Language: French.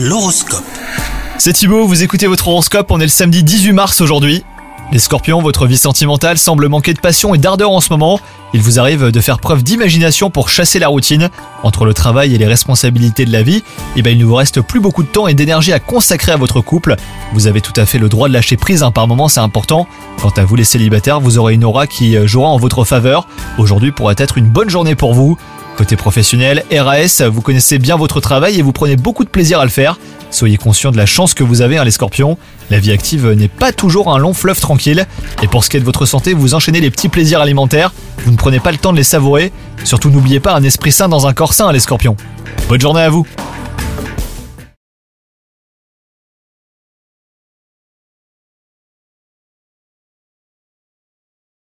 L'horoscope. C'est Thibaut, vous écoutez votre horoscope, on est le samedi 18 mars aujourd'hui. Les scorpions, votre vie sentimentale semble manquer de passion et d'ardeur en ce moment. Il vous arrive de faire preuve d'imagination pour chasser la routine. Entre le travail et les responsabilités de la vie, eh ben, il ne vous reste plus beaucoup de temps et d'énergie à consacrer à votre couple. Vous avez tout à fait le droit de lâcher prise, hein, par moment c'est important. Quant à vous les célibataires, vous aurez une aura qui euh, jouera en votre faveur. Aujourd'hui pourrait être une bonne journée pour vous. Côté professionnel, RAS, vous connaissez bien votre travail et vous prenez beaucoup de plaisir à le faire. Soyez conscient de la chance que vous avez, hein, les scorpions. La vie active n'est pas toujours un long fleuve tranquille. Et pour ce qui est de votre santé, vous enchaînez les petits plaisirs alimentaires. Vous ne prenez pas le temps de les savourer. Surtout n'oubliez pas un esprit sain dans un corps sain, les scorpions. Bonne journée à vous